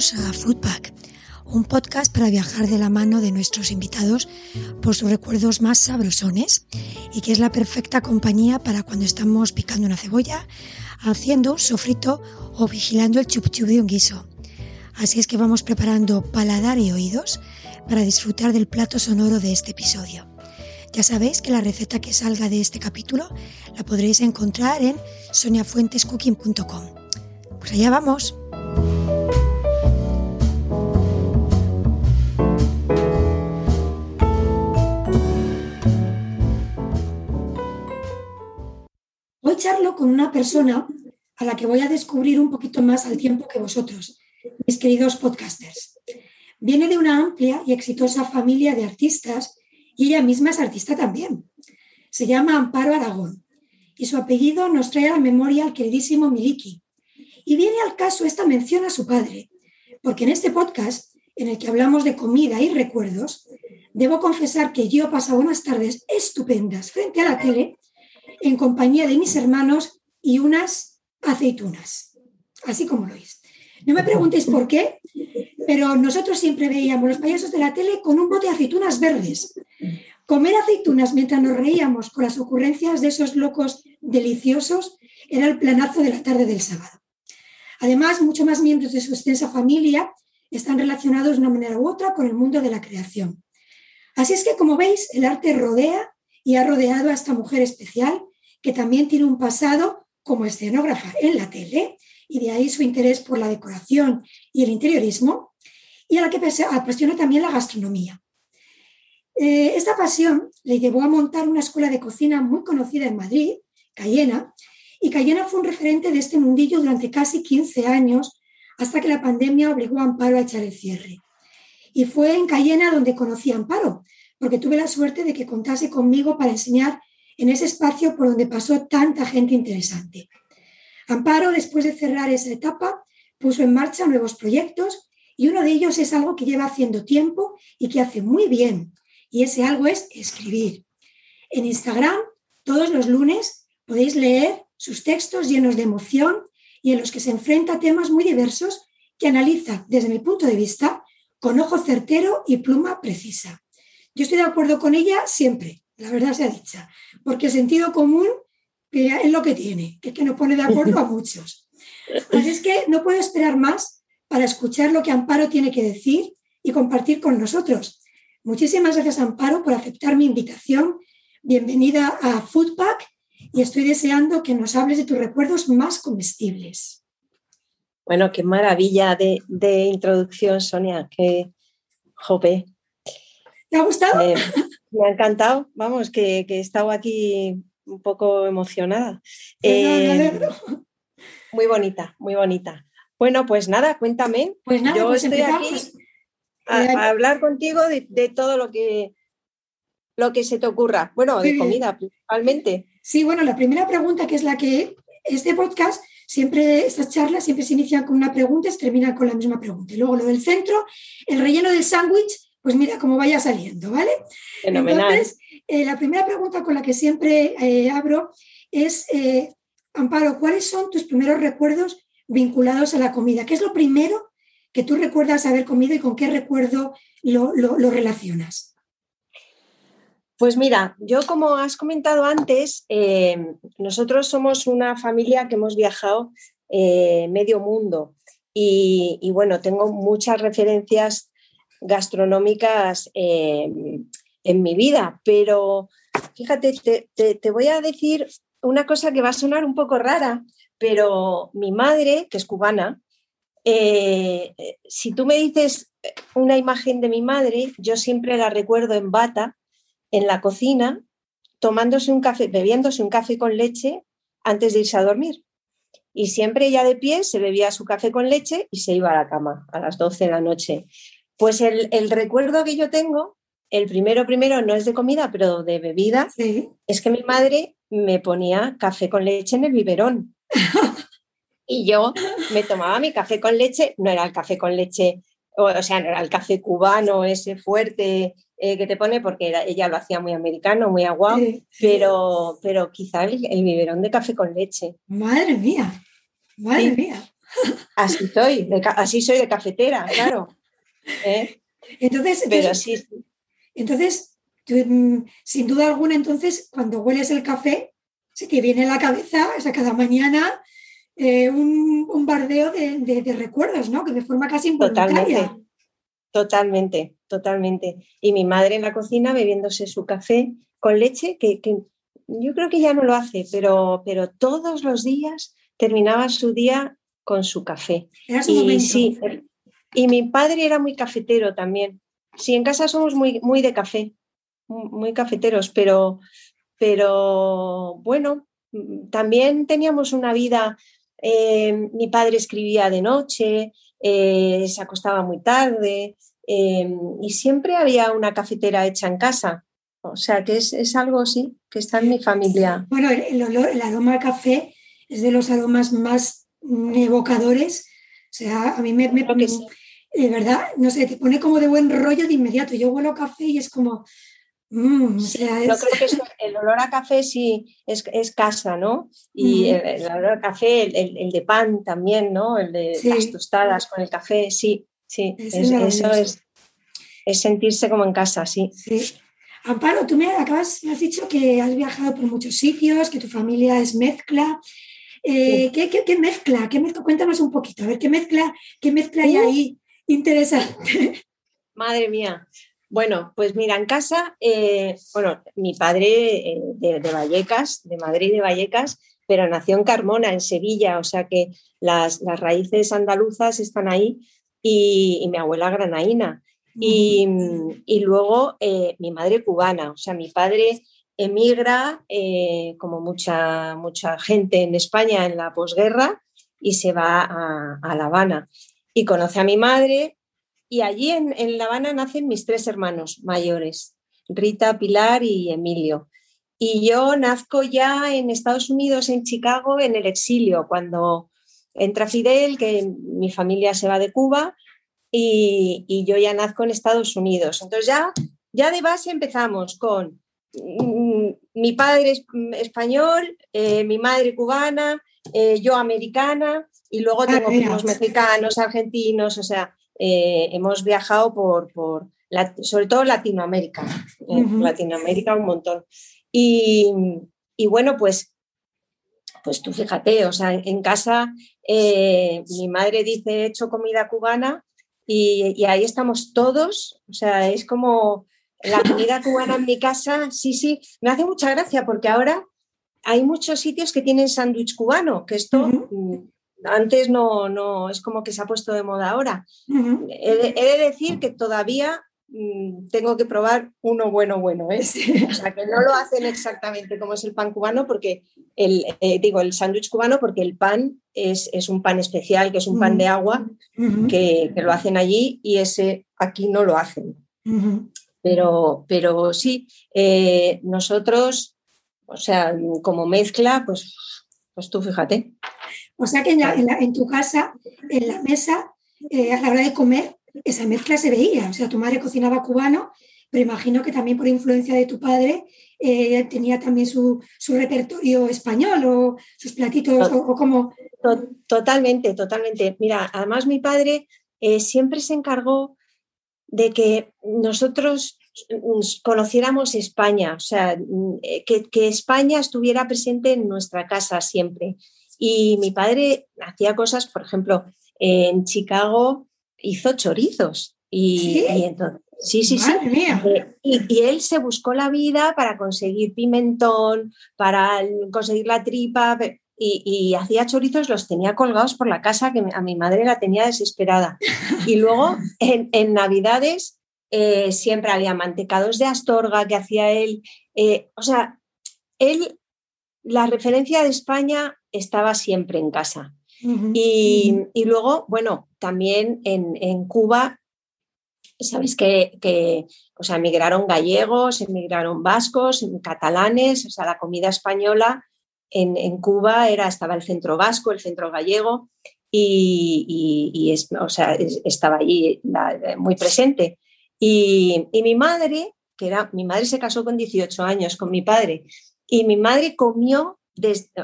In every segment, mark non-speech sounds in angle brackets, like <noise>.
Bienvenidos a Foodpack, un podcast para viajar de la mano de nuestros invitados por sus recuerdos más sabrosones y que es la perfecta compañía para cuando estamos picando una cebolla, haciendo un sofrito o vigilando el chup chup de un guiso. Así es que vamos preparando paladar y oídos para disfrutar del plato sonoro de este episodio. Ya sabéis que la receta que salga de este capítulo la podréis encontrar en soniafuentescooking.com. Pues allá vamos. Charlo con una persona a la que voy a descubrir un poquito más al tiempo que vosotros, mis queridos podcasters. Viene de una amplia y exitosa familia de artistas y ella misma es artista también. Se llama Amparo Aragón y su apellido nos trae a la memoria al queridísimo Miliki. Y viene al caso esta mención a su padre, porque en este podcast, en el que hablamos de comida y recuerdos, debo confesar que yo he pasado unas tardes estupendas frente a la tele en compañía de mis hermanos y unas aceitunas, así como lo es. No me preguntéis por qué, pero nosotros siempre veíamos los payasos de la tele con un bote de aceitunas verdes. Comer aceitunas mientras nos reíamos con las ocurrencias de esos locos deliciosos era el planazo de la tarde del sábado. Además, muchos más miembros de su extensa familia están relacionados de una manera u otra con el mundo de la creación. Así es que, como veis, el arte rodea y ha rodeado a esta mujer especial que también tiene un pasado como escenógrafa en la tele y de ahí su interés por la decoración y el interiorismo, y a la que apasiona también la gastronomía. Eh, esta pasión le llevó a montar una escuela de cocina muy conocida en Madrid, Cayena, y Cayena fue un referente de este mundillo durante casi 15 años, hasta que la pandemia obligó a Amparo a echar el cierre. Y fue en Cayena donde conocí a Amparo, porque tuve la suerte de que contase conmigo para enseñar en ese espacio por donde pasó tanta gente interesante. Amparo, después de cerrar esa etapa, puso en marcha nuevos proyectos y uno de ellos es algo que lleva haciendo tiempo y que hace muy bien. Y ese algo es escribir. En Instagram, todos los lunes, podéis leer sus textos llenos de emoción y en los que se enfrenta a temas muy diversos que analiza, desde mi punto de vista, con ojo certero y pluma precisa. Yo estoy de acuerdo con ella siempre, la verdad sea dicha, porque el sentido común que es lo que tiene, que es que nos pone de acuerdo a muchos. Así es que no puedo esperar más para escuchar lo que Amparo tiene que decir y compartir con nosotros. Muchísimas gracias, Amparo, por aceptar mi invitación. Bienvenida a Foodpack y estoy deseando que nos hables de tus recuerdos más comestibles. Bueno, qué maravilla de, introducción, Sonia. Qué jope. ¿Te ha gustado? Eh, me ha encantado. Vamos, que, que he estado aquí un poco emocionada. Eh, muy bonita, muy bonita. Bueno, pues nada, cuéntame. Pues nada, Yo pues estoy aquí a, eh, hablar contigo de, todo lo que, lo que se te ocurra. Bueno, de comida principalmente. Sí, bueno, la primera pregunta que es la que este podcast siempre, estas charlas siempre se inician con una pregunta y se terminan con la misma pregunta. Y luego lo del centro, el relleno del sándwich, pues mira cómo vaya saliendo, ¿vale? Fenomenal. Eh, la primera pregunta con la que siempre eh, abro es, eh, Amparo, ¿cuáles son tus primeros recuerdos vinculados a la comida? ¿Qué es lo primero que tú recuerdas haber comido y con qué recuerdo lo, relacionas? Pues mira, yo como has comentado antes, nosotros somos una familia que hemos viajado medio mundo y, y, bueno, tengo muchas referencias gastronómicas en mi vida, pero fíjate, te, voy a decir una cosa que va a sonar un poco rara, pero mi madre, que es cubana, eh, si tú me dices una imagen de mi madre, yo siempre la recuerdo en bata, en la cocina, tomándose un café, bebiéndose un café con leche antes de irse a dormir. Y siempre ella de pie se bebía su café con leche y se iba a la cama a las 12 de la noche. Pues el, el recuerdo que yo tengo el primero, primero no es de comida, pero de bebida, es que mi madre me ponía café con leche en el biberón. y yo me tomaba mi café con leche, no era el café con leche, o, sea, no era el café cubano, ese fuerte eh, que te pone, porque ella lo hacía muy americano, muy aguado, pero, pero quizá el, biberón de café con leche. Madre mía, madre mía. Así soy, así soy de cafetera, claro. ¿Eh? Entonces, Pero sí, entonces mm, sin duda alguna, entonces, cuando hueles el café, se te viene a la cabeza, o sea, cada mañana eh, un bombardeo de, recuerdos, ¿no? Que de forma casi involuntaria. Totalmente, totalmente. Y mi madre en la cocina bebiéndose su café con leche, que, yo creo que ya no lo hace, pero, pero todos los días terminaba su día con su café. y, sí, y mi padre era muy cafetero también. Sí, en casa somos muy, muy de café, muy cafeteros, pero, pero bueno, también teníamos una vida eh, mi padre escribía de noche, eh, se acostaba muy tarde eh, y siempre había una cafetera hecha en casa. O sea, que es, algo, sí, que está en mi familia. Bueno, el, aroma al café es de los aromas más evocadores. O sea, a mí me, me de verdad, no sé, te pone como de buen rollo de inmediato. Yo huelo café y es como, Mm, Yo creo que el olor a café sí es, casa, ¿no? Y el, olor a café, el, de pan también, ¿no? El de las tostadas con el café, sí, sí. eso es, es sentirse como en casa, sí. Amparo, tú me acabas, me has dicho que has viajado por muchos sitios, que tu familia es mezcla. Eh, ¿qué, mezcla? ¿Qué mezcla? Cuéntanos un poquito, a ver, ¿qué mezcla, qué mezcla hay ahí interesante? Madre mía, bueno, pues mira, en casa, eh, bueno, mi padre eh, de, Vallecas, de Madrid de Vallecas, pero nació en Carmona, en Sevilla, o sea que las, raíces andaluzas están ahí y, mi abuela granaína. Y, luego eh, mi madre cubana, o sea, mi padre emigra como mucha, mucha gente en España en la posguerra y se va a, a La Habana. Y conoce a mi madre, y allí en, La Habana nacen mis tres hermanos mayores, Rita, Pilar y Emilio. Y yo nazco ya en Estados Unidos, en Chicago, en el exilio, cuando entra Fidel, que mi familia se va de Cuba, y, yo ya nazco en Estados Unidos. Entonces ya, ya de base empezamos con mi padre español, eh, mi madre cubana, eh, yo americana, y luego tengo primos mexicanos, argentinos, o sea, eh, hemos viajado por, por sobre todo Latinoamérica, Latinoamérica un montón. Y, bueno, pues, pues tú fíjate, o sea, en, casa mi madre dice he hecho comida cubana y, y, ahí estamos todos, o sea, es como la comida cubana en mi casa, sí, sí, me hace mucha gracia porque ahora hay muchos sitios que tienen sándwich cubano, que esto antes no, no, es como que se ha puesto de moda ahora. he, de, decir que todavía mm, tengo que probar uno bueno, bueno. ¿eh? <laughs> O sea, que no lo hacen exactamente como es el pan cubano, porque el, eh, digo, el sándwich cubano, porque el pan es, un pan especial, que es un pan de agua, que, lo hacen allí y ese aquí no lo hacen. Pero, pero sí, eh, nosotros, o sea, como mezcla, pues, pues tú fíjate. O sea que en, tu casa, en la mesa, eh, a la hora de comer, esa mezcla se veía. O sea, tu madre cocinaba cubano, pero imagino que también por influencia de tu padre eh, tenía también su, repertorio español o sus platitos o, como... Totalmente, totalmente. Mira, además mi padre eh, siempre se encargó de que nosotros conociéramos España, o sea, que, que España estuviera presente en nuestra casa siempre. Y mi padre hacía cosas, por ejemplo, en Chicago hizo chorizos. Y, sí, entonces, sí, sí, sí. Eh, y, él se buscó la vida para conseguir pimentón, para conseguir la tripa, y, hacía chorizos, los tenía colgados por la casa, que a mi madre la tenía desesperada. Y luego <laughs> en, Navidades eh, siempre había mantecados de Astorga que hacía él. Eh, o sea, él, la referencia de España estaba siempre en casa. y, luego, bueno, también en, Cuba, sabéis que, que, o sea, emigraron gallegos, emigraron vascos, catalanes, o sea, la comida española en, Cuba era, estaba el centro vasco, el centro gallego, y, o sea, estaba allí muy presente. Y, y, mi madre, que era, mi madre se casó con 18 años con mi padre, y mi madre comió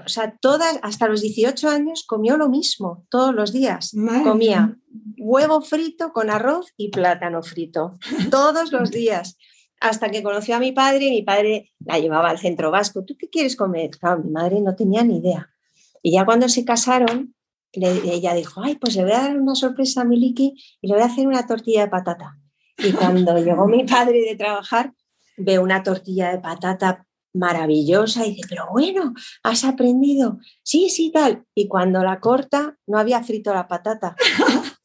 o sea, todas, hasta los 18 años comió lo mismo todos los días. Comía huevo frito con arroz y plátano frito todos los días. <laughs> Hasta que conoció a mi padre y mi padre la llevaba al centro vasco. ¿Tú qué quieres comer? Claro, mi madre no tenía ni idea. Y ya cuando se casaron, ella dijo, ay, pues le voy a dar una sorpresa a Miliki y le voy a hacer una tortilla de patata. Y <laughs> cuando llegó mi padre de trabajar, ve una tortilla de patata maravillosa y dice, pero bueno, has aprendido. Sí, sí, tal. Y cuando la corta, no había frito la patata. <laughs>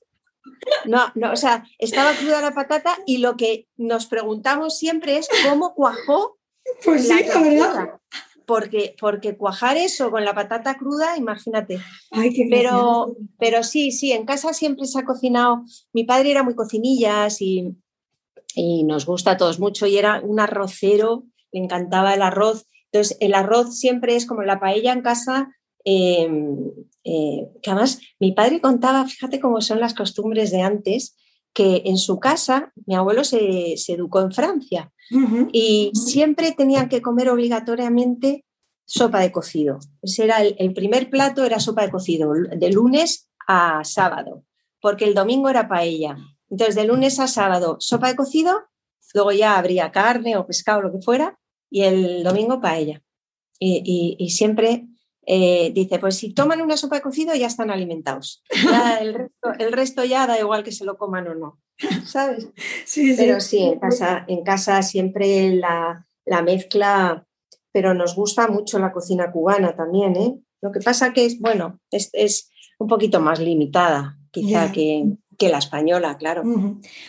No, no, o sea, estaba cruda la patata y lo que nos preguntamos siempre es cómo cuajó. Pues sí, la verdad. Porque, porque cuajar eso con la patata cruda, imagínate. pero, pero sí, sí, en casa siempre se ha cocinado. Mi padre era muy cocinillas y, y nos gusta a todos mucho y era un arrocero le encantaba el arroz. Entonces, el arroz siempre es como la paella en casa, em, eh, que además mi padre contaba, fíjate cómo son las costumbres de antes, que en su casa mi abuelo se, educó en Francia y siempre tenían que comer obligatoriamente sopa de cocido. Ese era el, primer plato, era sopa de cocido, de lunes a sábado, porque el domingo era paella. Entonces, de lunes a sábado, sopa de cocido, luego ya habría carne o pescado, lo que fuera, y el domingo paella. Y, y, siempre eh, dice, pues si toman una sopa de cocido ya están alimentados. el, resto, ya da igual que se lo coman o no, ¿sabes? Sí, pero sí, en casa, en casa siempre la, mezcla, pero nos gusta mucho la cocina cubana también, ¿eh? Lo que pasa que es, bueno, es, es un poquito más limitada quizá que, que, la española, claro.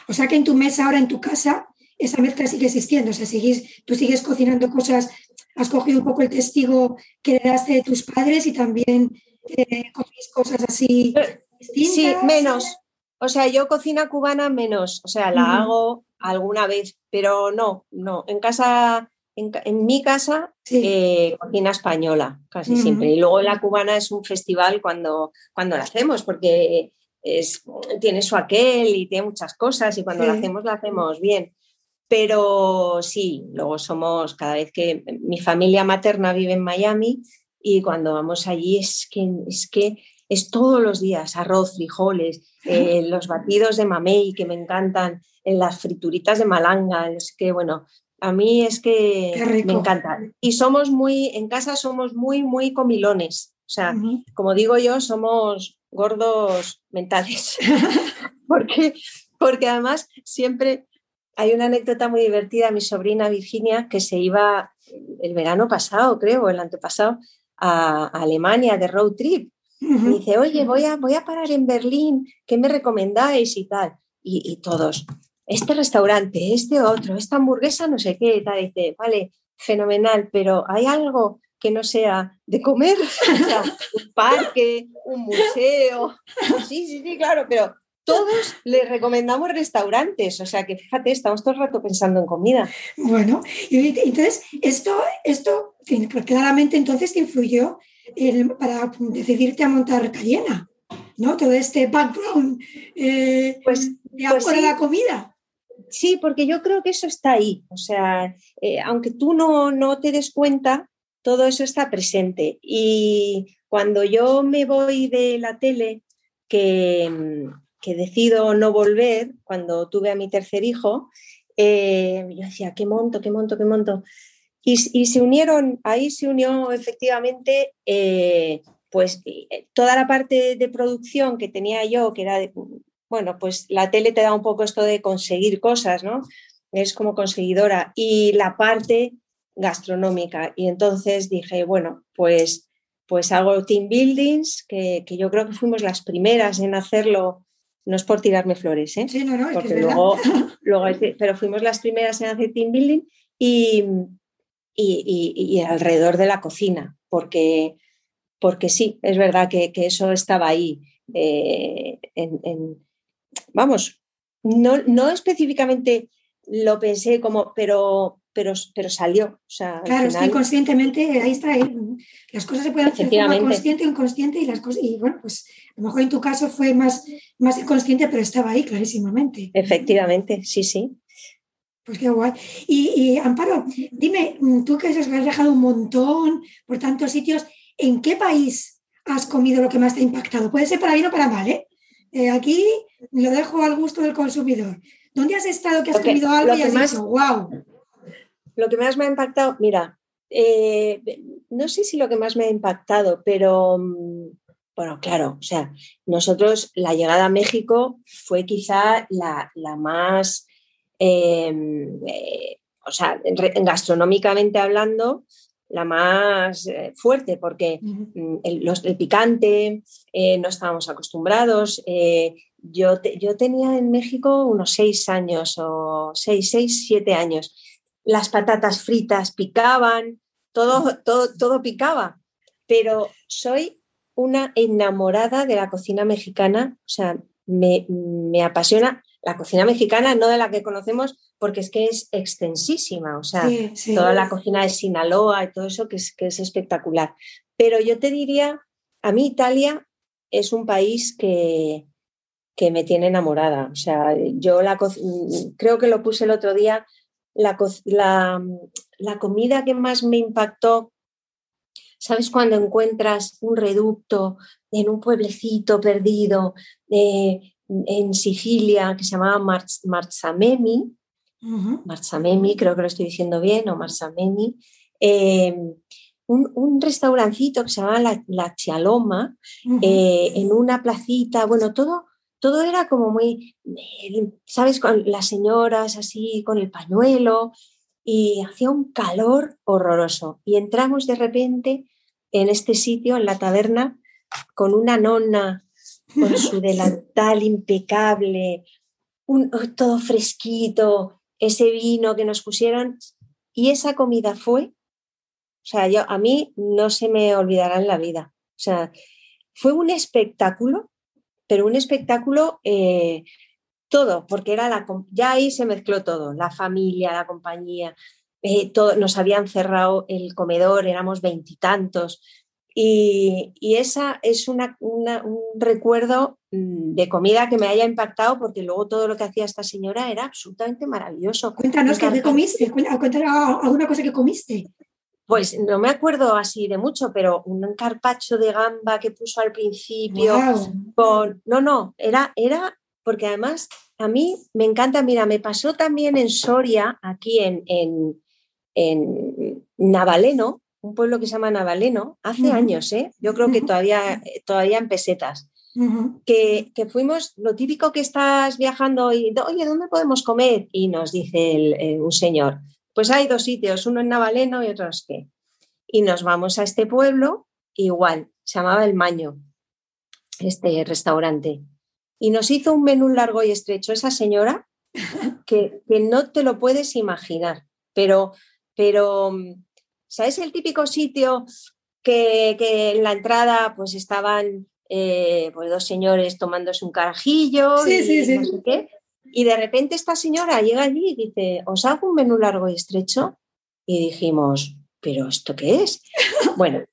O sea que en tu mesa ahora, en tu casa, esa mezcla sigue existiendo, o sea, sigues, tú sigues cocinando cosas, has cogido un poco el testigo que heredaste de tus padres y también eh, cosas así distintas. Sí, menos. O sea, yo cocina cubana menos, o sea, la hago alguna vez, pero no, no. En casa, en, mi casa, eh, cocina española, casi siempre. Y luego la cubana es un festival cuando, cuando la hacemos, porque es, tiene su aquel y tiene muchas cosas y cuando la hacemos, la hacemos bien. Pero sí, luego somos, cada vez que mi familia materna vive en Miami y cuando vamos allí es que es, que es todos los días arroz, frijoles, eh, los batidos de mamey que me encantan, en las frituritas de malanga, es que bueno, a mí es que me encanta. Y somos muy, en casa somos muy, muy comilones. O sea, como digo yo, somos gordos mentales. <laughs> <laughs> porque, porque además siempre hay una anécdota muy divertida, mi sobrina Virginia, que se iba el verano pasado, creo, el antepasado, a, Alemania de road trip. Y dice, oye, voy a, voy a parar en Berlín, ¿qué me recomendáis y tal? Y, todos, este restaurante, este otro, esta hamburguesa, no sé qué, tal. dice, vale, fenomenal, pero ¿hay algo que no sea de comer? <laughs> o sea, un parque, un museo. Sí, sí, sí, claro, pero todos les recomendamos restaurantes, o sea que fíjate, estamos todo el rato pensando en comida. Bueno, y entonces esto, esto claramente entonces te influyó para decidirte a montar Cayena, ¿no? Todo este background eh, pues, de pues la comida. Sí, porque yo creo que eso está ahí, o sea, eh, aunque tú no, no te des cuenta, todo eso está presente. Y cuando yo me voy de la tele, que que decido no volver cuando tuve a mi tercer hijo, eh, yo decía, qué monto, qué monto, qué monto. Y, se unieron, ahí se unió efectivamente eh, pues eh, toda la parte de producción que tenía yo, que era, bueno, pues la tele te da un poco esto de conseguir cosas, ¿no? Es como conseguidora. Y la parte gastronómica. Y entonces dije, bueno, pues, pues hago team buildings, que, que yo creo que fuimos las primeras en hacerlo no es por tirarme flores, ¿eh? Sí, no, no, Porque luego, <laughs> luego pero fuimos las primeras en hacer team building y, y, alrededor de la cocina, porque, porque sí, es verdad que, eso estaba ahí. Eh, vamos, no, no específicamente lo pensé como, pero, pero, pero salió. O sea, claro, es que inconscientemente ahí está. Las cosas se pueden hacer de forma consciente o inconsciente y las cosas, y bueno, pues a lo mejor en tu caso fue más, más inconsciente, pero estaba ahí clarísimamente. Efectivamente, sí, sí. Pues qué guay. Y, Amparo, dime, tú que has viajado un montón por tantos sitios, ¿en qué país has comido lo que más te ha impactado? Puede ser para bien o para mal, ¿eh? eh aquí lo dejo al gusto del consumidor. ¿Dónde has estado que has comido algo y has dicho, wow? Lo que más me ha impactado, mira, eh, no sé si lo que más me ha impactado, pero mm, bueno, claro, o sea, nosotros la llegada a México fue quizá la, más, em, eh, o sea, gastronómicamente hablando, la más eh, fuerte, porque mm, el, picante no estábamos acostumbrados. yo, yo tenía en México unos seis años o seis, seis, siete años las patatas fritas picaban, todo, todo, todo picaba, pero soy una enamorada de la cocina mexicana, o sea, me, apasiona la cocina mexicana, no de la que conocemos, porque es que es extensísima, o sea, toda la cocina de Sinaloa y todo eso que es, que es espectacular. Pero yo te diría, a mí Italia es un país que, que me tiene enamorada. O sea, yo la, creo que lo puse el otro día, la, comida que más me impactó, ¿sabes cuando encuentras un reducto en un pueblecito perdido eh, en Sicilia que se llamaba Marzamemi? Marzamemi, creo que lo estoy diciendo bien, o Marzamemi. Em, un, restaurancito que se llamaba La, la Chialoma, eh, en una placita, bueno, todo todo era como muy, ¿sabes? Con las señoras así, con el pañuelo, y hacía un calor horroroso. Y entramos de repente en este sitio, en la taberna, con una nonna, con su <laughs> delantal impecable, un, todo fresquito, ese vino que nos pusieron, y esa comida fue, o sea, yo, a mí no se me olvidará en la vida. O sea, fue un espectáculo pero un espectáculo eh, todo, porque era la, ya ahí se mezcló todo, la familia, la compañía, eh, nos habían cerrado el comedor, éramos veintitantos. Y, y, esa es una, un recuerdo mm, de comida que me haya impactado porque luego todo lo que hacía esta señora era absolutamente maravilloso. Cuéntanos qué comiste, cuéntanos alguna cosa que comiste. Pues no me acuerdo así de mucho, pero un carpacho de gamba que puso al principio No, no, era, era porque además a mí me encanta, mira, me pasó también en Soria, aquí en, en, Navaleno, un pueblo que se llama Navaleno, hace años, ¿eh? yo creo que todavía, todavía en pesetas. que, fuimos, lo típico que estás viajando y, oye, ¿dónde podemos comer? Y nos dice un señor, pues hay dos sitios, uno en Navaleno y otro en que. Y nos vamos a este pueblo, igual, se llamaba El Maño, este restaurante. Y nos hizo un menú largo y estrecho esa señora <laughs> que, no te lo puedes imaginar. Pero, pero, ¿sabes el típico sitio que, en la entrada pues estaban eh, pues dos señores tomándose un carajillo sí, y sí, sí. no sé qué? Y de repente esta señora llega allí y dice, ¿os hago un menú largo y estrecho? Y dijimos, ¿pero esto qué es? bueno,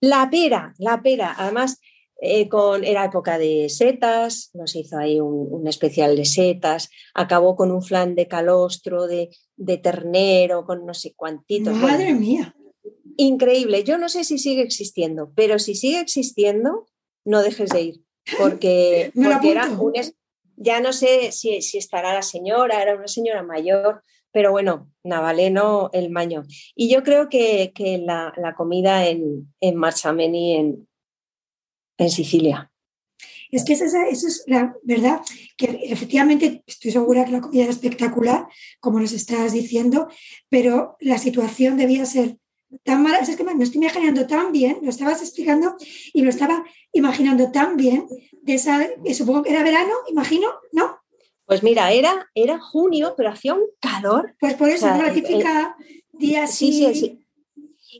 la pera, la pera. Además, eh, con, era época de setas, nos hizo ahí un, especial de setas, acabó con un flan de calostro, de, ternero, con no sé cuántitos. Madre mía. Increíble. Yo no sé si sigue existiendo, pero si sigue existiendo, no dejes de ir, porque, <laughs> porque era un, ya no sé si, estará la señora, era una señora mayor, pero bueno, Navaleno, el maño. Y yo creo que, la, comida en, en Marchameni, en, en Sicilia. Es que eso es, la verdad, que efectivamente estoy segura que la comida era espectacular, como nos estás diciendo, pero la situación debía ser tan mala, es que me estoy imaginando tan bien, lo estabas explicando y lo estaba imaginando tan bien, de esa, supongo que era verano, imagino, ¿no? Pues mira, era, era junio, pero hacía un calor. Pues por eso, la típica día así. Sí, sí,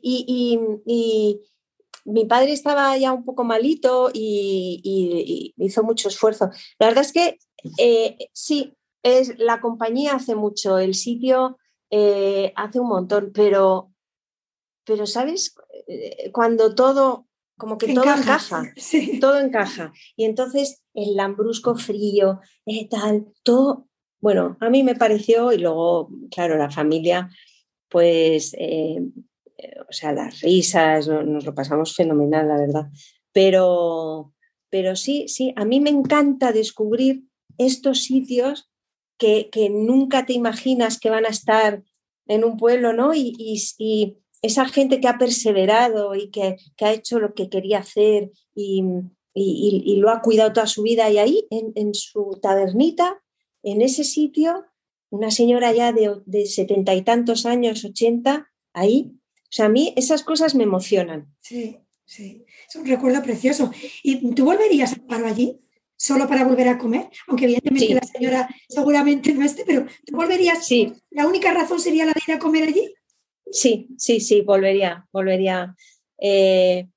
Y, y, mi padre estaba ya un poco malito y, hizo mucho esfuerzo. La verdad es que eh, sí, es, la compañía hace mucho, el sitio eh, hace un montón, pero pero ¿sabes? Eh, cuando todo, como que todo encaja, <laughs> todo encaja. Y entonces el lambrusco frío, eh, tal, todo bueno, a mí me pareció, y luego, claro, la familia, pues, o sea, las risas, nos lo pasamos fenomenal, la verdad. Pero, pero sí, sí, a mí me encanta descubrir estos sitios que, nunca te imaginas que van a estar en un pueblo, ¿no? Y, y, esa gente que ha perseverado y que, ha hecho lo que quería hacer y, lo ha cuidado toda su vida. Y ahí, en, su tabernita, en ese sitio, una señora ya de setenta y tantos años, ochenta, ahí. O sea, a mí esas cosas me emocionan. Sí, sí. Es un recuerdo precioso. ¿Y tú volverías a paro allí? solo para volver a comer, aunque evidentemente la señora seguramente no esté, pero ¿tú volverías? Sí. ¿La única razón sería la de ir a comer allí? Sí, sí, sí, volvería, volvería. Eh,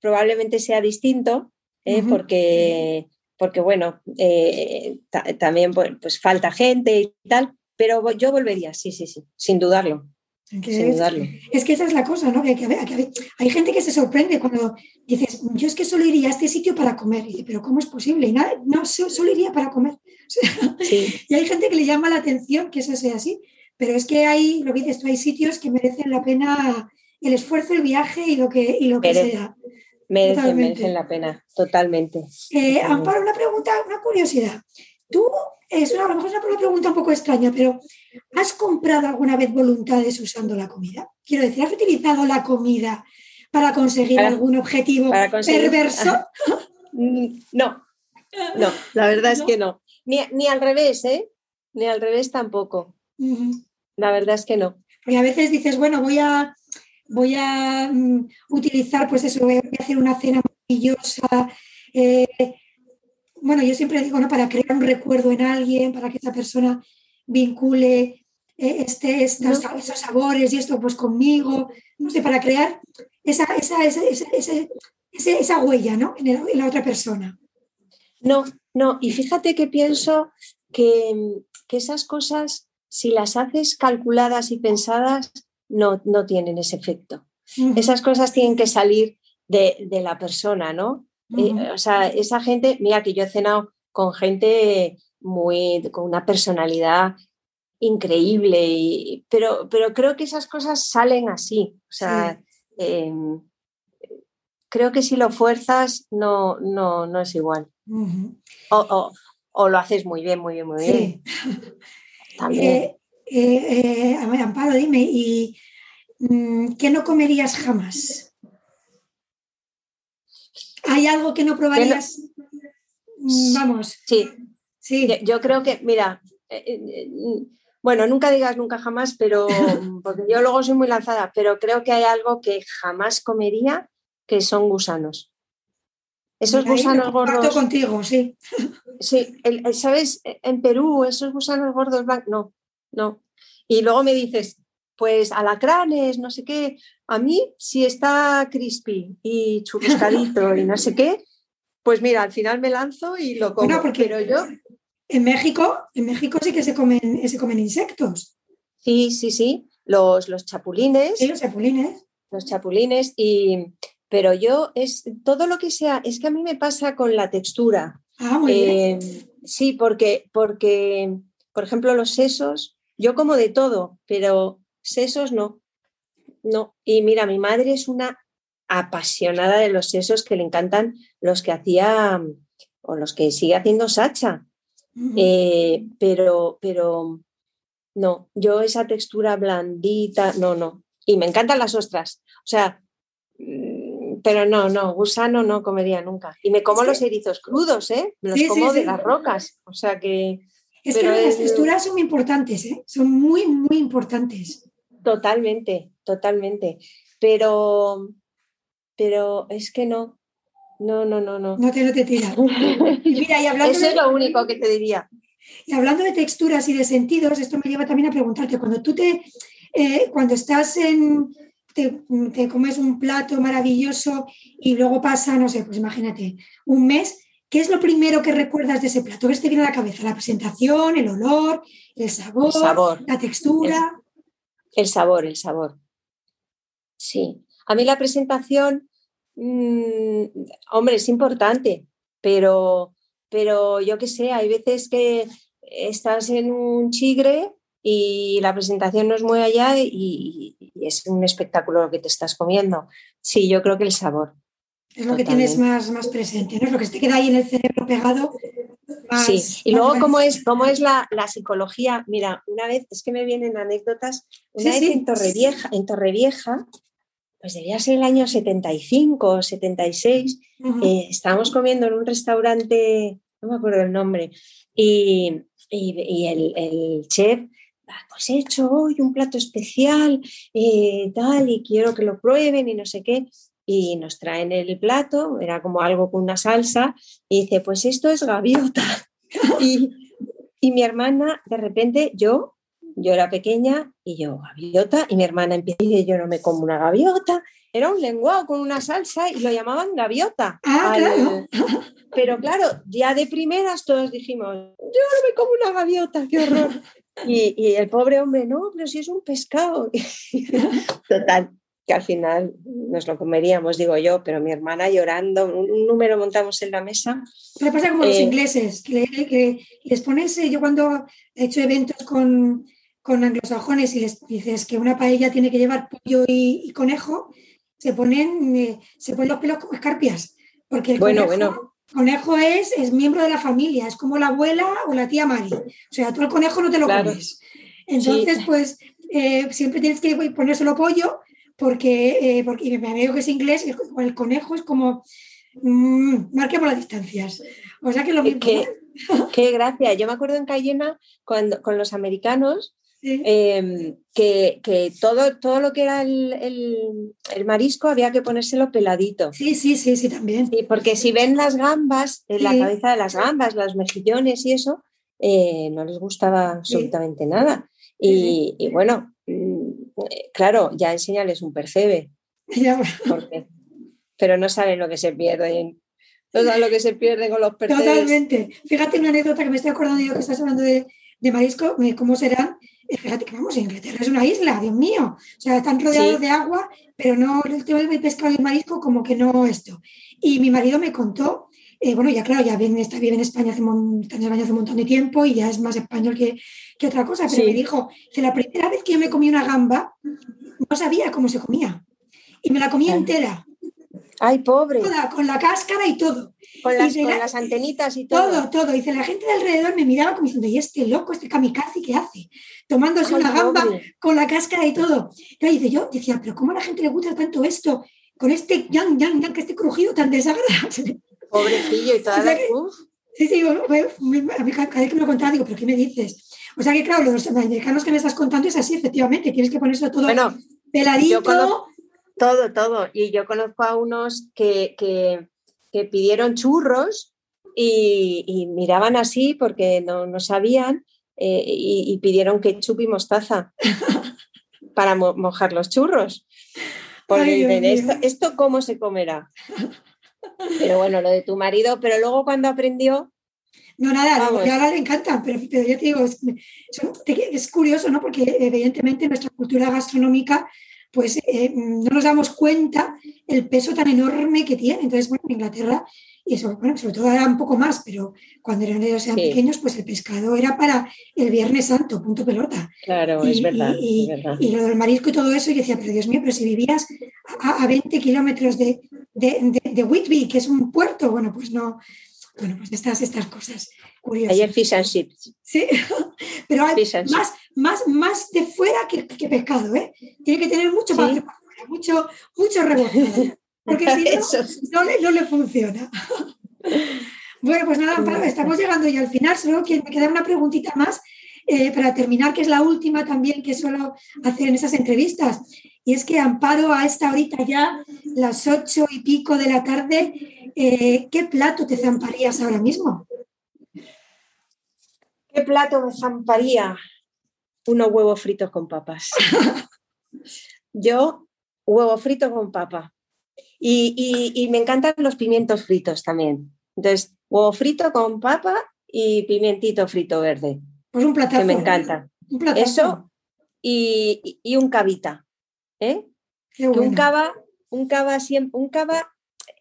probablemente sea distinto, eh, porque, porque, bueno, eh, también pues, pues, falta gente y tal, pero yo volvería, sí, sí, sí, sin dudarlo. Es, que esa es la cosa, ¿no? hay gente que se sorprende cuando dices, yo es que solo iría a este sitio para comer. Y dice, pero ¿cómo es posible? Y nada, no, solo iría para comer. <laughs> Y hay gente que le llama la atención que eso sea así. Pero es que hay, lo que dices tú, hay sitios que merecen la pena el esfuerzo, el viaje y lo que, y lo que sea. Merecen, la pena, totalmente. Eh, Amparo, una pregunta, una curiosidad. Tú es una, a lo mejor es una pregunta un poco extraña, pero ¿has comprado alguna vez voluntades usando la comida? Quiero decir, ¿has utilizado la comida para conseguir algún objetivo perverso? <laughs> Mm, no, no, la verdad es que no. Ni, al revés, ¿eh? Ni al revés tampoco. La verdad es que no. Porque a veces dices, bueno, voy a, voy a mm, utilizar, pues eso, voy a hacer una cena maravillosa. Eh, bueno, yo siempre digo, ¿no? Para crear un recuerdo en alguien, para que esa persona vincule eh, este, estos, esos sabores y esto pues conmigo, no sé, para crear esa, esa, esa, huella, ¿no? En, la otra persona. No, no, y fíjate que pienso que, esas cosas, si las haces calculadas y pensadas, no, no tienen ese efecto. Esas cosas tienen que salir de, de la persona, ¿no? Eh, o sea, esa gente, mira que yo he cenado con gente muy, con una personalidad increíble, pero, pero creo que esas cosas salen así. O sea, em, creo que si lo fuerzas no, no, no es igual. o, o, lo haces muy bien, muy bien, muy bien. <laughs> También. Eh, eh, Amparo, dime, ¿y mm, qué no comerías jamás? ¿Hay algo que no probarías? Mm, vamos. Sí. Sí. Yo creo que, mira, eh, eh, bueno, nunca digas nunca jamás, pero <laughs> porque yo luego soy muy lanzada, pero creo que hay algo que jamás comería, que son gusanos. Esos gusanos gordos. contigo, sí. Sí, ¿sabes? En Perú, esos gusanos gordos no, no. Y luego me dices, pues alacranes, no sé qué. A mí, si está crispy y churruscadito y no sé qué, pues mira, al final me lanzo y lo como. porque pero yo. En México, en México sí que se comen, se comen insectos. Sí, sí, sí. Los, los chapulines. Sí, los chapulines. Los chapulines. Y, pero yo es todo lo que sea, es que a mí me pasa con la textura. Ah, muy bien. Eh, sí, porque, porque, por ejemplo, los sesos, yo como de todo, pero sesos no. No. Y mira, mi madre es una apasionada de los sesos que le encantan los que hacía o los que sigue haciendo Sacha. Eh, pero, pero no, yo esa textura blandita, no, no. Y me encantan las ostras. O sea, mm, pero no, no, gusano no comería nunca. Y me como los erizos crudos, ¿eh? Me los como de las rocas. O sea que. Es que las texturas son muy importantes, ¿eh? Son muy, muy importantes. Totalmente, totalmente. Pero, pero es que no. No, no, no, no. No te, no te tira. <laughs> Eso es lo único que te diría. Y hablando de texturas y de sentidos, esto me lleva también a preguntarte, cuando tú te, eh, cuando estás en, te, te, comes un plato maravilloso y luego pasa, no sé, pues imagínate, un mes, ¿qué es lo primero que recuerdas de ese plato? ¿Qué te viene a la cabeza? ¿La presentación, el olor, el sabor, sabor. la textura? El sabor, el sabor. Sí. A mí la presentación, mm, hombre, es importante, pero, pero yo qué sé, hay veces que estás en un chigre y la presentación no es muy allá y, es un espectáculo lo que te estás comiendo. Sí, yo creo que el sabor. Es lo que tienes más, más presente, ¿no? Es lo que te queda ahí en el cerebro pegado. Sí, y luego cómo es, cómo es la, psicología. Mira, una vez, es que me vienen anécdotas, una vez en Torrevieja, en Torrevieja, pues debía ser el año 75 o 76, eh, estábamos comiendo en un restaurante, no me acuerdo el nombre, y, el, chef pues he hecho hoy un plato especial, eh, tal, y quiero que lo prueben y no sé qué. Y nos traen el plato, era como algo con una salsa, y dice, pues esto es gaviota. <laughs> y, y mi hermana, de repente, yo, yo era pequeña, y yo, gaviota, y mi hermana empieza y yo no me como una gaviota. Era un lenguado con una salsa y lo llamaban gaviota. Ah, claro. <laughs> Pero claro, ya de primeras todos dijimos, yo no me como una gaviota, qué horror. <laughs> Y, el pobre hombre, no, pero si es un pescado. Total, que al final nos lo comeríamos, digo yo, pero mi hermana llorando, un, número montamos en la mesa. Pero pasa como los eh, ingleses, que, les pones, eh, yo cuando he hecho eventos con, con anglosajones y les dices que una paella tiene que llevar pollo y, conejo, se ponen, eh, se ponen los pelos como escarpias. Porque el bueno, bueno conejo es, es miembro de la familia, es como la abuela o la tía Mari. O sea, tú el conejo no te lo comes. Entonces, pues eh, siempre tienes que ponérselo pollo porque, eh, porque me amigo que es inglés, el, el conejo es como, mmm, marquemos las distancias. O sea que lo mismo. <laughs> Qué, gracia. Yo me acuerdo en Cayena cuando, con los americanos Em, que, todo, todo lo que era el, marisco había que ponérselo peladito. Sí, sí, sí, sí, también. porque si ven las gambas, la cabeza de las gambas, los mejillones y eso, eh, no les gustaba absolutamente nada. Y, bueno, mm, claro, ya enseñarles un percebe. <laughs> pero no saben lo que se pierden. Todo lo que se pierde con los percebes. Totalmente. Fíjate una anécdota que me estoy acordando yo que estás hablando de, de marisco, cómo serán fíjate que vamos, Inglaterra es una isla, Dios mío. O sea, están rodeados de agua, pero no el tema del pescado y el marisco, como que no esto. Y mi marido me contó, eh, bueno, ya claro, ya vive, está, vive en España hace, hace un montón de tiempo y ya es más español que, que otra cosa, pero me dijo que la primera vez que yo me comí una gamba, no sabía cómo se comía. Y me la comí entera. Ay, pobre. con la cáscara y todo. Con las, con las antenitas y todo. Todo, todo. Dice, la gente de alrededor me miraba como diciendo, ¿y este loco, este kamikaze qué hace? Tomándose una gamba con la cáscara y todo. Y dice, yo decía, pero ¿cómo a la gente le gusta tanto esto? Con este yang, yang, yang, que este crujido tan desagradable. Pobrecillo y toda la... Sí, sí, a mí cada vez que me lo contaba digo, ¿pero qué me dices? O sea que claro, los americanos que me estás contando es así, efectivamente, tienes que ponerse todo bueno, peladito. Todo, todo. Y yo conozco a unos que, pidieron churros y, miraban así porque no, sabían eh, y, pidieron ketchup y mostaza para mojar los churros. Porque esto, ¿esto cómo se comerá? Pero bueno, lo de tu marido, pero luego cuando aprendió, no, nada, ahora le encantan, pero, pero ya te digo, es, es, curioso, ¿no? Porque evidentemente nuestra cultura gastronómica pues eh, no nos damos cuenta el peso tan enorme que tiene. Entonces, bueno, en Inglaterra, y eso, bueno, sobre todo era un poco más, pero cuando eran, eran pequeños, pues el pescado era para el Viernes Santo, punto pelota. Claro, es, verdad, y, lo del marisco y todo eso, y decía, pero Dios mío, pero si vivías a, 20 kilómetros de, de, Whitby, que es un puerto, bueno, pues no, bueno, pues estas, estas cosas Ayer fish and chips. Sí, <laughs> pero hay más, más, más de fuera que, que, pescado, ¿eh? Tiene que tener mucho más mucho, mucho porque si <laughs> no, no le, no le funciona. <laughs> bueno, pues nada, estamos llegando ya al final, solo que me queda una preguntita más eh, para terminar, que es la última también que suelo hacer en esas entrevistas. Y es que Amparo, a esta horita ya, las ocho y pico de la tarde, eh, ¿qué plato te zamparías ahora mismo? ¿Qué plato me zamparía? unos huevos fritos con papas. <laughs> Yo, huevo frito con papa. Y, me encantan los pimientos fritos también. Entonces, huevo frito con papa y pimientito frito verde. Pues un platazo. Que me encanta. Eso y, un cavita. ¿eh? Un cava, un cava siempre, un cava,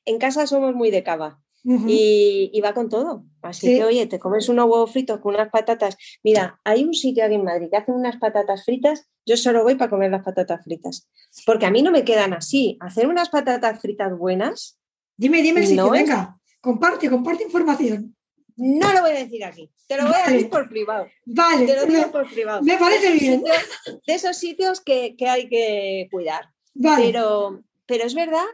en casa somos muy de cava. Y, va con todo. Así que, oye, te comes unos huevos fritos con unas patatas. Mira, hay un sitio aquí en Madrid que hacen unas patatas fritas. Yo solo voy para comer las patatas fritas. Porque a mí no me quedan así. Hacer unas patatas fritas buenas. Dime, dime el sitio, venga. Comparte, comparte información. No lo voy a decir aquí. Te lo voy a decir por privado. Vale. Te lo digo por privado. Me parece bien. De esos sitios que, hay que cuidar. Pero, pero es verdad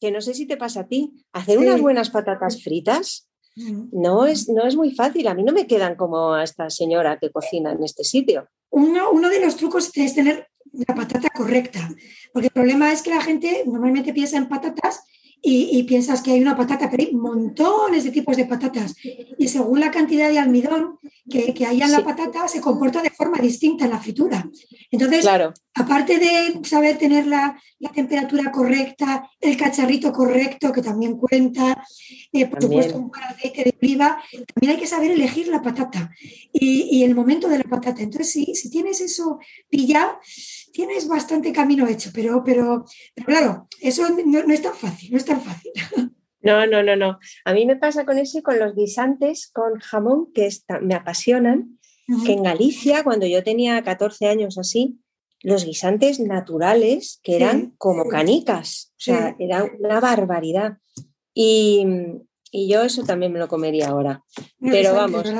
que no sé si te pasa a ti, hacer unas buenas patatas fritas no es, no es muy fácil. A mí no me quedan como a esta señora que cocina en este sitio. Uno, uno de los trucos es tener la patata correcta, porque el problema es que la gente normalmente piensa en patatas y, piensas que hay una patata, pero hay montones de tipos de patatas. Y según la cantidad de almidón que, que haya en la patata, se comporta de forma distinta en la fritura. Entonces, aparte de saber tener la, temperatura correcta, el cacharrito correcto, que también cuenta, eh, por supuesto, un buen aceite de oliva, también hay que saber elegir la patata y, el momento de la patata. Entonces, si, si tienes eso pillado, tienes bastante camino hecho, pero, pero, claro, eso no, es tan fácil, no es tan fácil. No, no, no, no. A mí me pasa con eso y con los guisantes con jamón que me apasionan, que en Galicia, cuando yo tenía 14 años así, los guisantes naturales, que eran como canicas, o sea, era una barbaridad. Y, yo eso también me lo comería ahora. Pero vamos,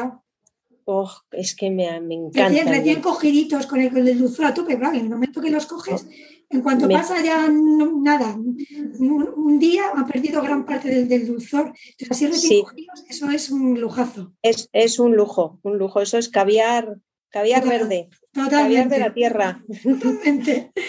Oh, es que me, me encanta. Recién, recién cogiditos con el, con el dulzor a tope, en el momento que los coges, en cuanto pasa ya nada, un, día ha perdido gran parte del, del dulzor. Entonces, así recién cogidos, eso es un lujazo. Es, es, un lujo, un lujo. Eso es caviar, caviar verde. Totalmente. Caviar de la tierra. Totalmente. <laughs>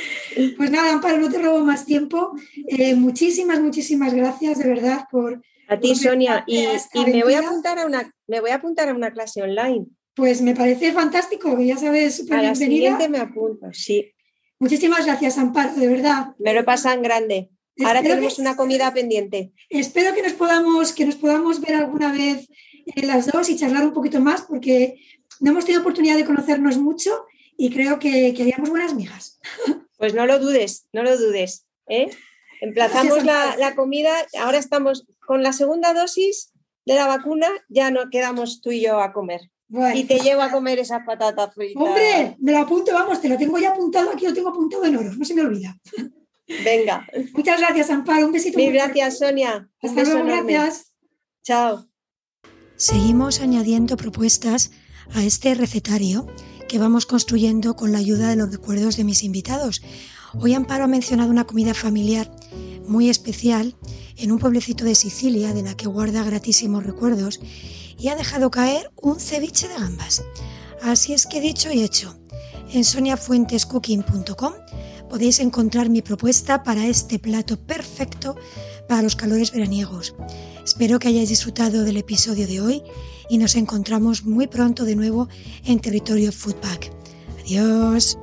Pues nada, Amparo, no te robo más tiempo. Eh, muchísimas, muchísimas gracias de verdad por, a ti, Sonia, y, me, voy a apuntar a una, me voy a apuntar a una clase online. Pues me parece fantástico, ya sabes, súper bienvenida. Siguiente me apunto, sí. Muchísimas gracias, Amparo, de verdad. Me lo pasan grande. Ahora tenemos una comida pendiente. Espero que nos podamos, que nos podamos ver alguna vez eh, las dos y charlar un poquito más, porque no hemos tenido oportunidad de conocernos mucho y creo que, que haríamos buenas migas. Pues no lo dudes, no lo dudes. ¿eh? Emplazamos la, la, comida, ahora estamos con la segunda dosis de la vacuna, ya no quedamos tú y yo a comer. Y te llevo a comer esas patatas fritas. Hombre, me lo apunto, vamos, te lo tengo ya apuntado, aquí lo tengo apuntado en oro, no se me olvida. Venga. Muchas gracias, Amparo. Un besito. Mil gracias, Sonia. Hasta luego, gracias. Chao. Seguimos añadiendo propuestas a este recetario que vamos construyendo con la ayuda de los recuerdos de mis invitados. Hoy Amparo ha mencionado una comida familiar muy especial en un pueblecito de Sicilia de la que guarda gratísimos recuerdos y ha dejado caer un ceviche de gambas. Así es que dicho y hecho, en soniafuentescooking.com podéis encontrar mi propuesta para este plato perfecto para los calores veraniegos. Espero que hayáis disfrutado del episodio de hoy y nos encontramos muy pronto de nuevo en territorio Foodpack. Adiós.